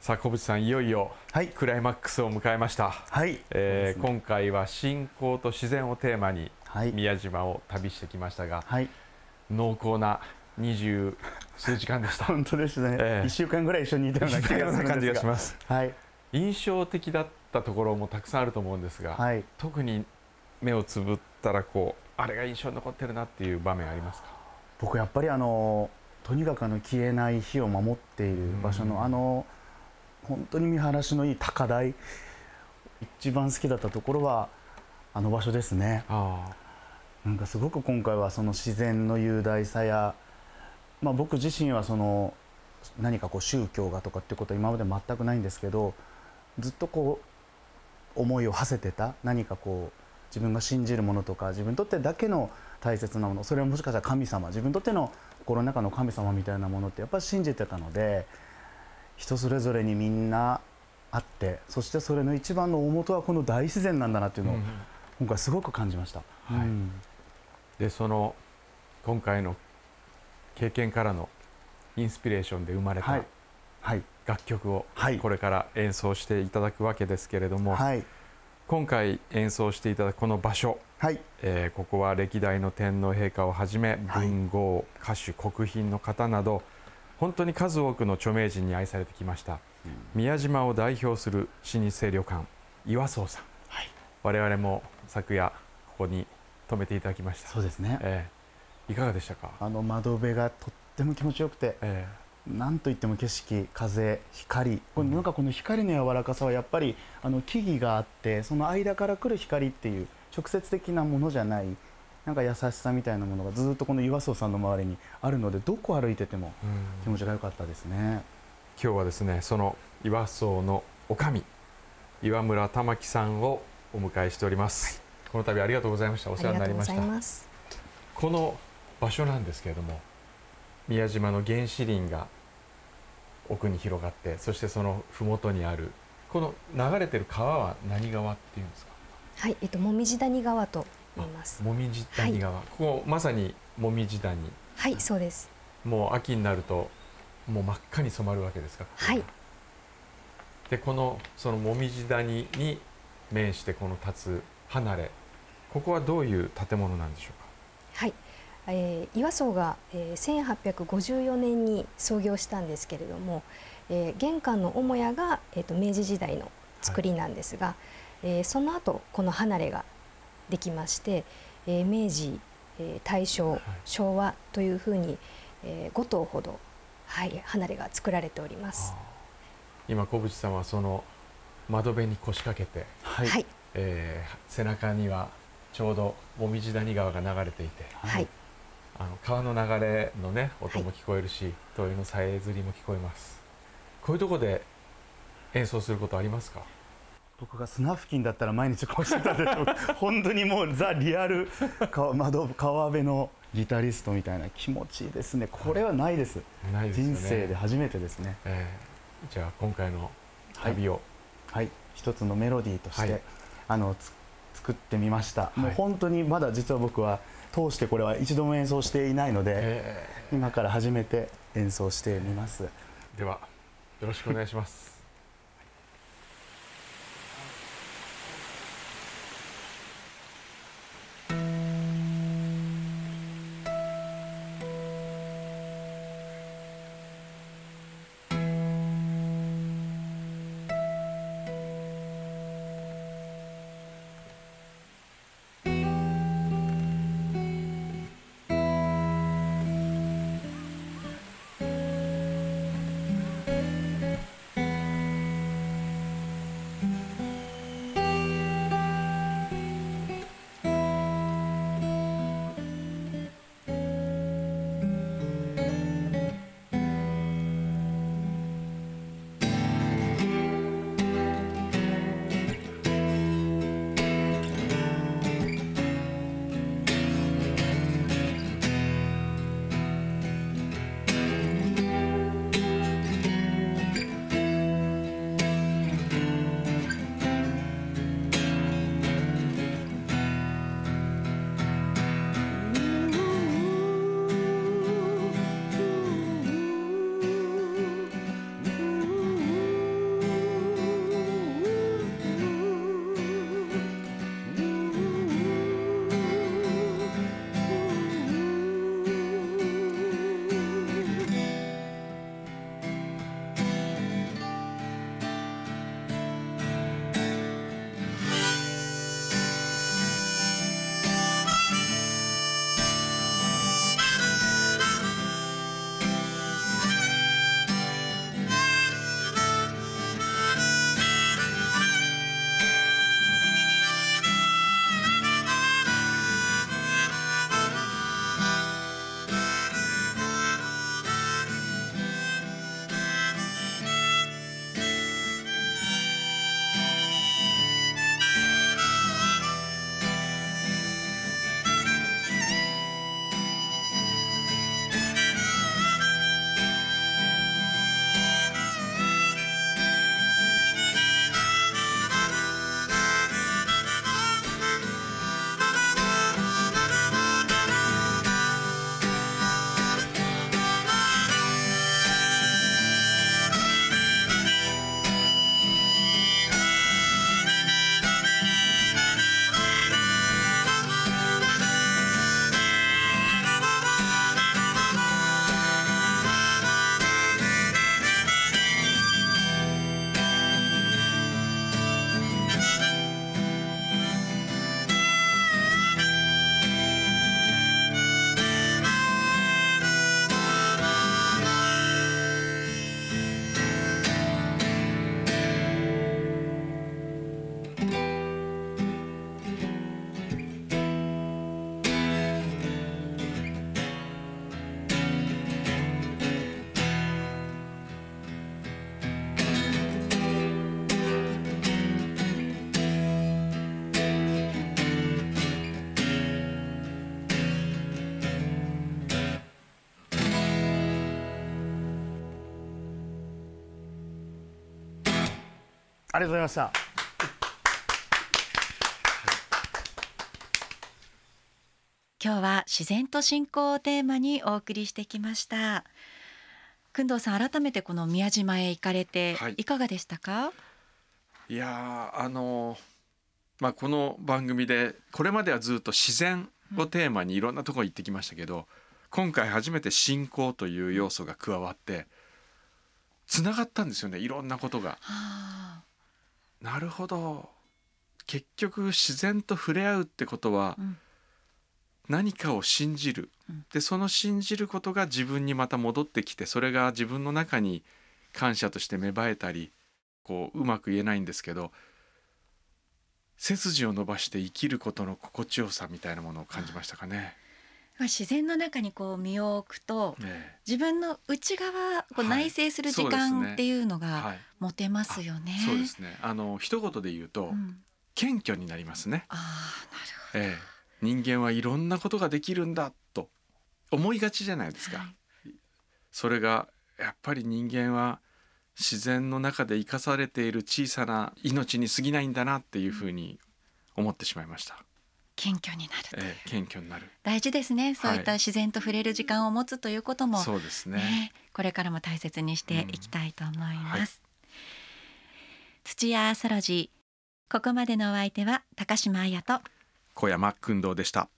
さあ小渕さんいよいよはい。クライマックスを迎えました、はい、えーね。今回は信仰と自然をテーマにはい。宮島を旅してきましたがはい、濃厚な二十数時間でした。本当ですね、ええ。一週間ぐらい一緒にいたような感じがします。はい。印象的だったところもたくさんあると思うんですが、はい。特に目をつぶったらこうあれが印象に残ってるなっていう場面ありますか？僕やっぱりあのとにかくあの消えない火を守っている場所うん。のあの本当に見晴らしのいい高台一番好きだったところはあの場所ですね。あなんかすごく今回はその自然の雄大さや、まあ、僕自身はその何かこう宗教がとかっていうことは今まで全くないんですけどずっとこう思いを馳せてた何かこう自分が信じるものとか自分にとってだけの大切なものそれはもしかしたら神様自分にとっての心の中の神様みたいなものってやっぱり信じてたので人それぞれにみんなあってそしてそれの一番の大元はこの大自然なんだなっていうのをうん今回すごく感じました。はい。うん。でその今回の経験からのインスピレーションで生まれたはい。はい。楽曲をはい。これから演奏していただくわけですけれども、はい。今回演奏していただくこの場所、はい。えーここは歴代の天皇陛下をはじめはい。文豪、歌手国賓の方など本当に数多くの著名人に愛されてきました。宮島を代表する老舗旅館岩荘さん、はい。我々も昨夜ここに泊めていただきました。そうですね。えーいかがでしたか、あの窓辺がとっても気持ちよくてえ。なんといっても景色風光。これなんかこの光の柔らかさはやっぱりあの木々があってその間から来る光っていう直接的なものじゃないなんか優しさみたいなものがずっとこの岩荘さんの周りにあるのでどこ歩いてても気持ちが良かったですね。今日はですねその岩荘の女将岩村玉樹さんをお迎えしております、この度ありがとうございました。お世話になりました。この場所なんですけれども宮島の原始林が奥に広がってそしてその麓にあるこの流れてる川は何川っていうんですか？はい、えっと、もみじ谷川と言います。もみじ谷川、ここまさにもみじ谷。はい、そうです。もう秋になるともう真っ赤に染まるわけですか？はい。でこのそのもみじ谷に面してこの立つ離れここはどういう建物なんでしょうはい、えー岩荘が、えー、1854年に創業したんですけれども、えー玄関の母屋が、えー、と明治時代の作りなんですが、えーその後この離れができまして、えー明治、えー大正、はい昭和というふうに、え5棟ほど、はい、離れが作られております。今小渕さんはその窓辺に腰掛けて、ははい、えー背中にはちょうどもみじ谷川が流れていてはい、あの川の流れのね音も聞こえるし、鳥のさえずりも聞こえます。こういうところで演奏することありますか？僕が砂付近だったら毎日こうしてたでしょう本当にもうザ・リアル川窓川辺のギタリストみたいな気持ちいいですね。これはないです。ないですよね。人生で初めてですね。えーじゃあ今回の旅を、はい。一つのメロディーとして、はい。あのつ作ってみました、い。もう本当にまだ実は僕は通してこれは一度も演奏していないので、え今から初めて演奏してみます。ーではよろしくお願いします「ありがとうございました。今日は自然と信仰をテーマにお送りしてきました。工藤さん改めてこの宮島へ行かれてはい。いかがでしたか、いやーあのーまあこの番組でこれまではずっと自然をテーマにいろんなところ行ってきましたけど、今回初めて信仰という要素が加わってつながったんですよねいろんなことが。はあなるほど。結局自然と触れ合うってことはうん。何かを信じる、うん。でその信じることが自分にまた戻ってきてそれが自分の中に感謝として芽生えたりこううまく言えないんですけど背筋を伸ばして生きることの心地よさみたいなものを感じましたかね。まあ自然の中にこう身を置くとえ自分の内側こうはい内省する時間っていうのえがはい、持てますよね。そうですね。あの一言で言うと、うん。謙虚になりますね。ああなるほど。ええ、人間はいろんなことができるんだと思いがちじゃないですか、はい。それがやっぱり人間は自然の中で生かされている小さな命に過ぎないんだなっていうふうに思ってしまいました、謙虚になるええ、謙虚になる。大事ですね。そういったはい自然と触れる時間を持つということも、そうですね。ね、これからも大切にしていきたいと思います。土屋アストロジー。ここまでのお相手は高島彩と。小山君堂でした